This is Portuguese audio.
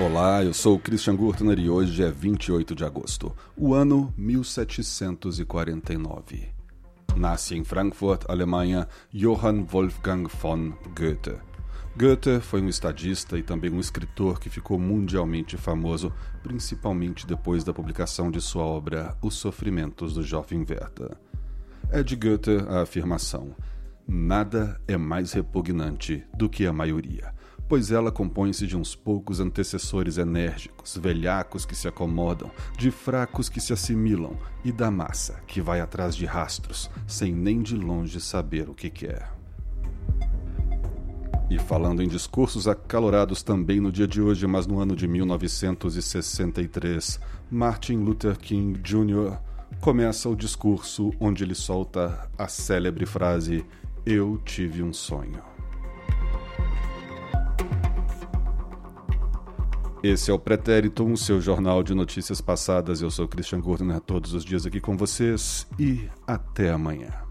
Olá, eu sou o Christian Gurtner e hoje é 28 de agosto, o ano 1749. Nasce em Frankfurt, Alemanha, Johann Wolfgang von Goethe. Goethe foi um estadista e também um escritor que ficou mundialmente famoso, principalmente depois da publicação de sua obra Os Sofrimentos do Jovem Werther. É de Goethe a afirmação: Nada é mais repugnante do que a maioria pois ela compõe-se de uns poucos antecessores enérgicos, velhacos que se acomodam, de fracos que se assimilam e da massa que vai atrás de rastros, sem nem de longe saber o que quer. E falando em discursos acalorados também no dia de hoje, mas no ano de 1963, Martin Luther King Jr. começa o discurso onde ele solta a célebre frase: Eu tive um sonho. Esse é o Pretérito, um seu jornal de notícias passadas. Eu sou Christian Gordon, todos os dias aqui com vocês e até amanhã.